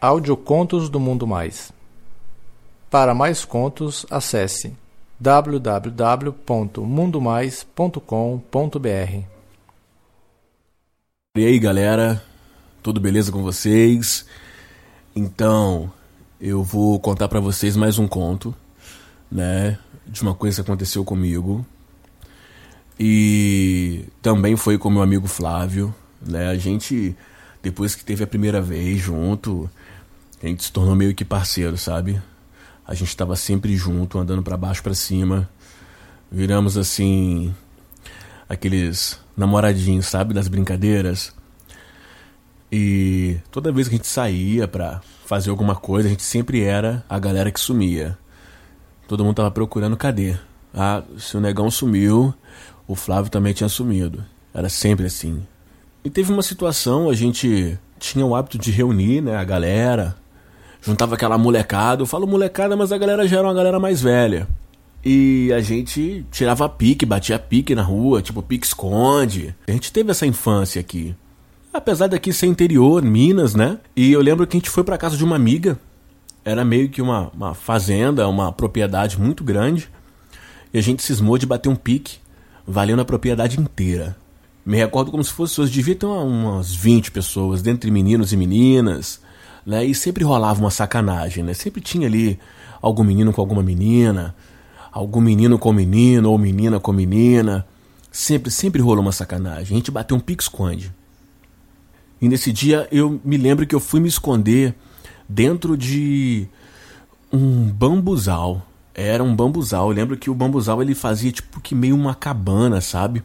Audiocontos do Mundo Mais. Para mais contos, acesse www.mundomais.com.br. E aí, galera? Tudo beleza com vocês? Então, eu vou contar para vocês mais um conto, né, de uma coisa que aconteceu comigo. E também foi com meu amigo Flávio, né? A gente depois que teve a primeira vez junto, a gente se tornou meio que parceiro, sabe? A gente estava sempre junto, andando para baixo para cima. Viramos assim aqueles namoradinhos, sabe, das brincadeiras. E toda vez que a gente saía pra fazer alguma coisa, a gente sempre era a galera que sumia. Todo mundo tava procurando cadê? Ah, se o negão sumiu, o Flávio também tinha sumido. Era sempre assim. E teve uma situação, a gente tinha o hábito de reunir, né, a galera, juntava aquela molecada. Eu falo molecada, mas a galera já era uma galera mais velha. E a gente tirava pique, batia pique na rua, tipo pique esconde. A gente teve essa infância aqui. Apesar daqui ser interior, Minas, né? E eu lembro que a gente foi para casa de uma amiga. Era meio que uma, uma fazenda, uma propriedade muito grande. E a gente cismou de bater um pique, valendo a propriedade inteira. Me recordo como se fosse hoje, devia ter umas 20 pessoas, dentre meninos e meninas, né? E sempre rolava uma sacanagem, né? Sempre tinha ali algum menino com alguma menina, algum menino com menino ou menina com menina. Sempre, sempre rolou uma sacanagem. A gente bateu um pique-esconde. E nesse dia eu me lembro que eu fui me esconder dentro de um bambuzal. Era um bambuzal. Eu lembro que o bambuzal ele fazia tipo que meio uma cabana, sabe?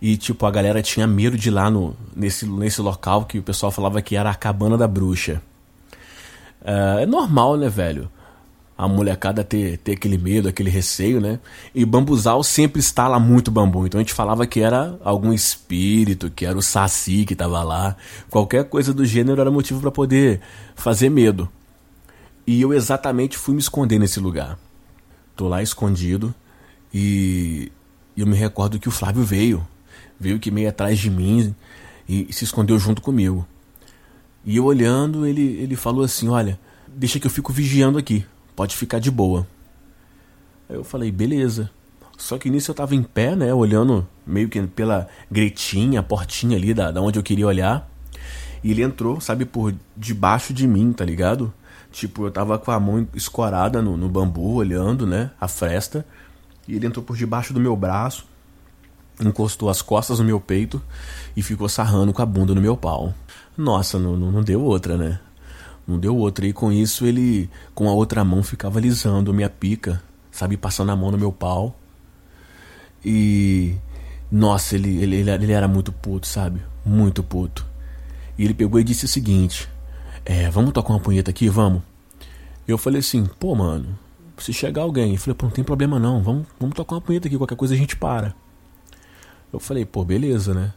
E, tipo, a galera tinha medo de ir lá no, nesse, nesse local que o pessoal falava que era a cabana da bruxa. É, é normal, né, velho? A molecada ter, ter aquele medo, aquele receio, né? E bambuzal sempre está lá muito bambu. Então a gente falava que era algum espírito, que era o saci que tava lá. Qualquer coisa do gênero era motivo para poder fazer medo. E eu exatamente fui me esconder nesse lugar. Tô lá escondido e eu me recordo que o Flávio veio veio que meio atrás de mim e, se escondeu junto comigo. E eu olhando, ele, ele falou assim: Olha, deixa que eu fico vigiando aqui, pode ficar de boa. Aí eu falei: Beleza. Só que nisso eu tava em pé, né, olhando meio que pela gretinha, a portinha ali da, da onde eu queria olhar. E ele entrou, sabe, por debaixo de mim, tá ligado? Tipo, eu tava com a mão escorada no, no bambu, olhando, né, a fresta. E ele entrou por debaixo do meu braço encostou as costas no meu peito e ficou sarrando com a bunda no meu pau. Nossa, não, não, deu outra, né? Não deu outra. E com isso ele, com a outra mão, ficava alisando minha pica, sabe? Passando a mão no meu pau. E. Nossa, ele, ele, ele era muito puto, sabe? Muito puto. E ele pegou e disse o seguinte: É, vamos tocar uma punheta aqui, vamos? Eu falei assim: Pô, mano, se chegar alguém. Eu falei: Pô, não tem problema não, vamos, vamos tocar uma punheta aqui, qualquer coisa a gente para. Eu falei, pô, beleza, né?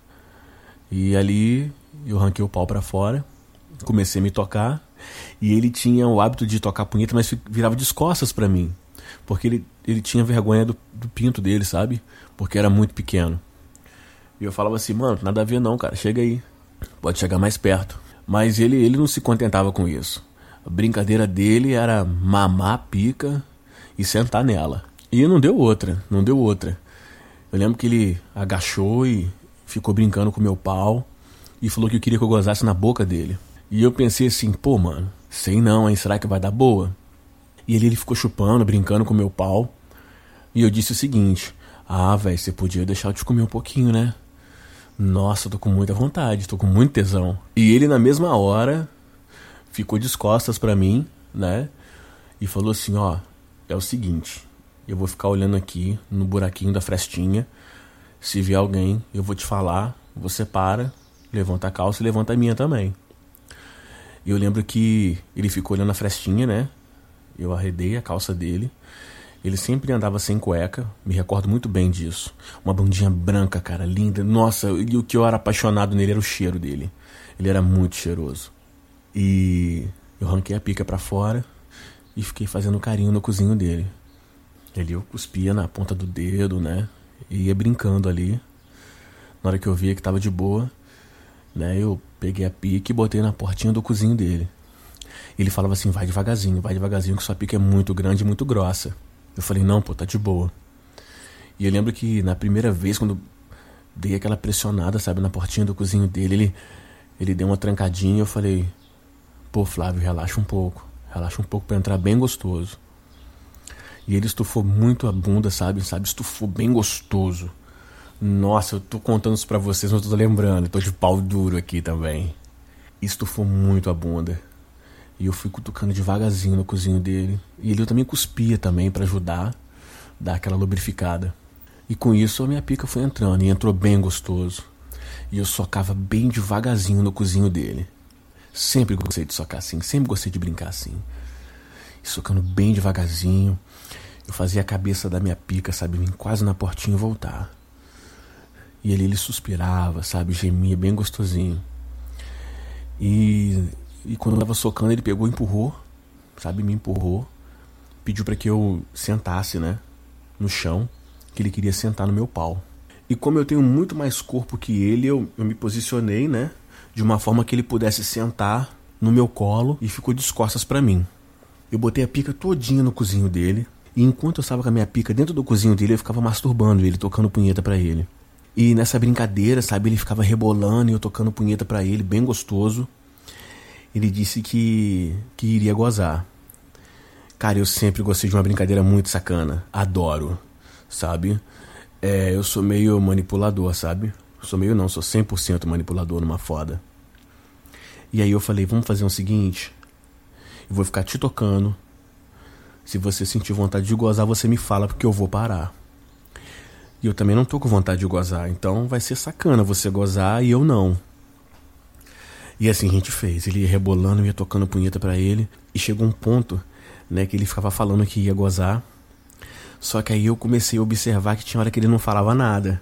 E ali eu ranquei o pau para fora, comecei a me tocar. E ele tinha o hábito de tocar punheta, mas virava de costas para mim. Porque ele, ele tinha vergonha do, do pinto dele, sabe? Porque era muito pequeno. E eu falava assim, mano, nada a ver não, cara, chega aí. Pode chegar mais perto. Mas ele, ele não se contentava com isso. A brincadeira dele era mamar a pica e sentar nela. E não deu outra, não deu outra. Eu lembro que ele agachou e ficou brincando com meu pau e falou que queria que eu gozasse na boca dele. E eu pensei assim, pô, mano, sei não, hein? Será que vai dar boa? E ele, ele ficou chupando, brincando com meu pau. E eu disse o seguinte: Ah, velho, você podia deixar eu te comer um pouquinho, né? Nossa, tô com muita vontade, tô com muito tesão. E ele, na mesma hora, ficou de costas para mim, né? E falou assim: Ó, é o seguinte, eu vou ficar olhando aqui no buraquinho da frestinha. Se vier alguém, eu vou te falar. Você para, levanta a calça e levanta a minha também. E eu lembro que ele ficou olhando a frestinha, né? Eu arredei a calça dele. Ele sempre andava sem cueca, me recordo muito bem disso. Uma bandinha branca, cara, linda. Nossa, e o que eu era apaixonado nele era o cheiro dele. Ele era muito cheiroso. E eu ranquei a pica para fora e fiquei fazendo carinho no cozinho dele. Ali eu cuspia na ponta do dedo, né? E ia brincando ali. Na hora que eu via que tava de boa, né? Eu peguei a pique e botei na portinha do cozinho dele. Ele falava assim: vai devagarzinho, vai devagarzinho, que sua pica é muito grande e muito grossa. Eu falei: não, pô, tá de boa. E eu lembro que na primeira vez, quando dei aquela pressionada, sabe, na portinha do cozinho dele, ele, ele deu uma trancadinha. Eu falei: pô, Flávio, relaxa um pouco, relaxa um pouco para entrar bem gostoso. E ele estufou muito a bunda, sabe, sabe, estufou bem gostoso. Nossa, eu tô contando isso pra vocês, não tô lembrando. Eu tô de pau duro aqui também. Estufou muito a bunda. E eu fui cutucando devagarzinho no cozinho dele. E ele também cuspia também para ajudar, dar aquela lubrificada. E com isso a minha pica foi entrando e entrou bem gostoso. E eu socava bem devagarzinho no cozinho dele. Sempre gostei de socar assim, sempre gostei de brincar assim. E socando bem devagarzinho. Eu fazia a cabeça da minha pica, sabe, vir quase na portinha e voltar. E ele, ele suspirava, sabe, gemia bem gostosinho. E e quando eu tava socando, ele pegou empurrou, sabe? Me empurrou. Pediu para que eu sentasse, né? No chão, que ele queria sentar no meu pau. E como eu tenho muito mais corpo que ele, eu, eu me posicionei, né? De uma forma que ele pudesse sentar no meu colo e ficou de costas para mim. Eu botei a pica todinha no cozinho dele. E enquanto eu estava com a minha pica dentro do cozinho dele, eu ficava masturbando ele, tocando punheta para ele. E nessa brincadeira, sabe, ele ficava rebolando e eu tocando punheta para ele, bem gostoso ele disse que, que iria gozar. Cara, eu sempre gostei de uma brincadeira muito sacana. Adoro, sabe? É, eu sou meio manipulador, sabe? Sou meio não, sou 100% manipulador numa foda. E aí eu falei, vamos fazer o seguinte. Eu vou ficar te tocando. Se você sentir vontade de gozar, você me fala porque eu vou parar. Eu também não tô com vontade de gozar, então vai ser sacana você gozar e eu não. E assim a gente fez. Ele ia rebolando, ia tocando punheta para ele. E chegou um ponto, né, que ele ficava falando que ia gozar. Só que aí eu comecei a observar que tinha hora que ele não falava nada.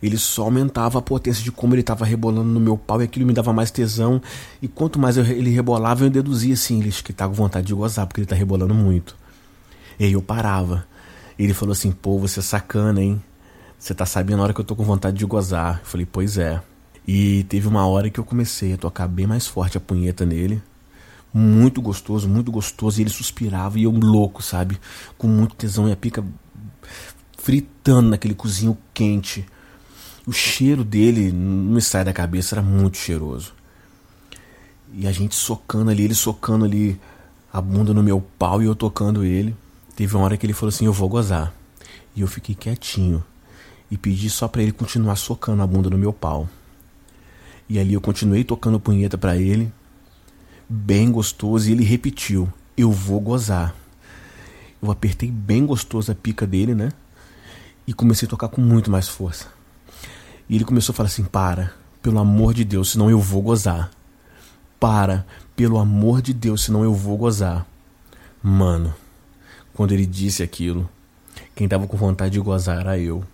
Ele só aumentava a potência de como ele estava rebolando no meu pau e aquilo me dava mais tesão. E quanto mais eu, ele rebolava, eu deduzia assim, ele que tá com vontade de gozar, porque ele tá rebolando muito. E aí eu parava. Ele falou assim, pô, você é sacana, hein? Você tá sabendo a hora que eu tô com vontade de gozar. Eu falei, pois é. E teve uma hora que eu comecei a tocar bem mais forte a punheta nele. Muito gostoso, muito gostoso. E ele suspirava e eu louco, sabe? Com muito tesão e a pica fritando naquele cozinho quente. O cheiro dele não me sai da cabeça, era muito cheiroso. E a gente socando ali, ele socando ali a bunda no meu pau e eu tocando ele. Teve uma hora que ele falou assim: Eu vou gozar. E eu fiquei quietinho e pedi só para ele continuar socando a bunda no meu pau. E ali eu continuei tocando punheta para ele, bem gostoso, e ele repetiu: Eu vou gozar. Eu apertei bem gostoso a pica dele, né? E comecei a tocar com muito mais força. E ele começou a falar assim: Para, pelo amor de Deus, senão eu vou gozar. Para, pelo amor de Deus, senão eu vou gozar. Mano, quando ele disse aquilo, quem tava com vontade de gozar era eu.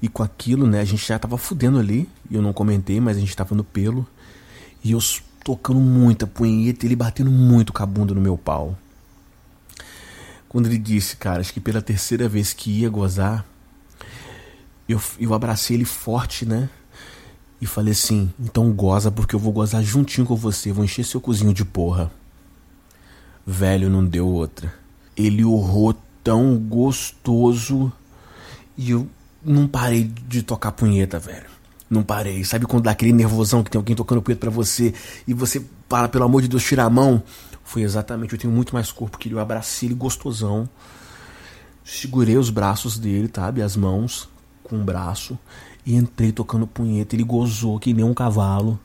E com aquilo, né, a gente já tava fudendo ali. E eu não comentei, mas a gente tava no pelo. E eu tocando muita punheta, ele batendo muito com a bunda no meu pau. Quando ele disse, cara, acho que pela terceira vez que ia gozar, eu, eu abracei ele forte, né? E falei assim: então goza, porque eu vou gozar juntinho com você, vou encher seu cozinho de porra. Velho, não deu outra. Ele urrou tão gostoso e eu não parei de tocar punheta, velho. Não parei. Sabe quando dá aquele nervosão que tem alguém tocando punheta pra você e você para, pelo amor de Deus, tirar a mão? Foi exatamente. Eu tenho muito mais corpo que ele. Eu abracei ele gostosão. Segurei os braços dele, sabe? As mãos com o braço. E entrei tocando punheta. Ele gozou que nem um cavalo.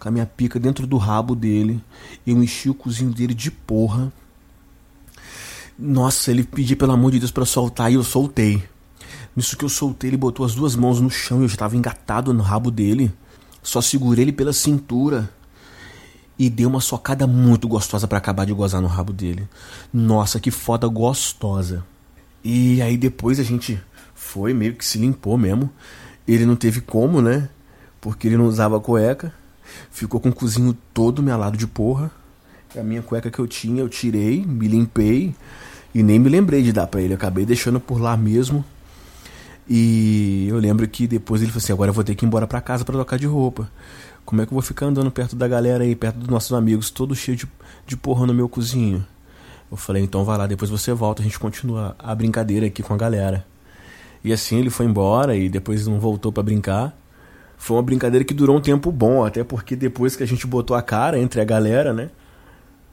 Com a minha pica dentro do rabo dele. Eu enchi o cozinho dele de porra. Nossa, ele pediu pelo amor de Deus para soltar e eu soltei. Nisso que eu soltei, ele botou as duas mãos no chão e eu estava engatado no rabo dele. Só segurei ele pela cintura e dei uma socada muito gostosa para acabar de gozar no rabo dele. Nossa, que foda gostosa. E aí depois a gente foi, meio que se limpou mesmo. Ele não teve como, né? Porque ele não usava cueca. Ficou com o cozinho todo melado de porra. A minha cueca que eu tinha, eu tirei, me limpei e nem me lembrei de dar para ele. acabei deixando por lá mesmo. E eu lembro que depois ele falou assim: agora eu vou ter que ir embora para casa para trocar de roupa. Como é que eu vou ficar andando perto da galera aí, perto dos nossos amigos, todo cheio de, de porra no meu cozinho? Eu falei, então vai lá, depois você volta, a gente continua a brincadeira aqui com a galera. E assim ele foi embora e depois não voltou para brincar. Foi uma brincadeira que durou um tempo bom, até porque depois que a gente botou a cara entre a galera, né?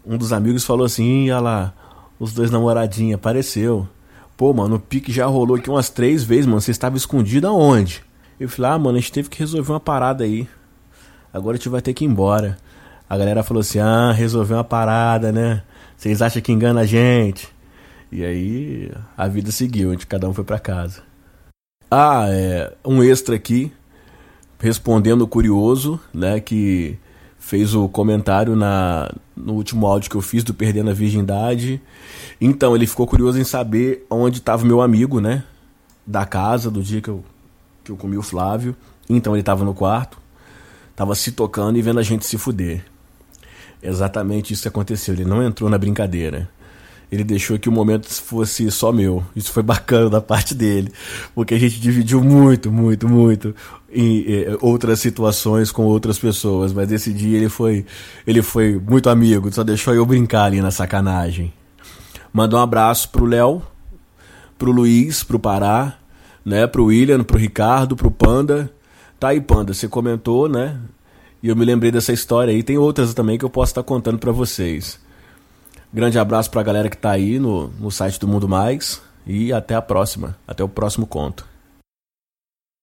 Um dos amigos falou assim, olha lá, os dois namoradinhos, apareceu. Pô, mano, o pique já rolou aqui umas três vezes, mano. Você estava escondido aonde? Eu falei, ah, mano, a gente teve que resolver uma parada aí. Agora a gente vai ter que ir embora. A galera falou assim, ah, resolveu uma parada, né? Vocês acham que engana a gente? E aí a vida seguiu, onde cada um foi para casa. Ah, é um extra aqui, respondendo o curioso, né, que fez o comentário na, no último áudio que eu fiz do Perdendo a Virgindade. Então, ele ficou curioso em saber onde estava meu amigo, né, da casa, do dia que eu, que eu comi o Flávio. Então, ele estava no quarto, estava se tocando e vendo a gente se fuder. Exatamente isso que aconteceu, ele não entrou na brincadeira ele deixou que o momento fosse só meu. Isso foi bacana da parte dele, porque a gente dividiu muito, muito, muito em eh, outras situações com outras pessoas, mas esse dia ele foi, ele foi muito amigo, só deixou eu brincar ali na sacanagem. Manda um abraço pro Léo, pro Luiz, pro Pará, né, pro William, pro Ricardo, pro Panda. Tá aí, Panda, você comentou, né? E eu me lembrei dessa história aí. Tem outras também que eu posso estar contando para vocês. Grande abraço para a galera que está aí no, no site do Mundo Mais e até a próxima. Até o próximo conto.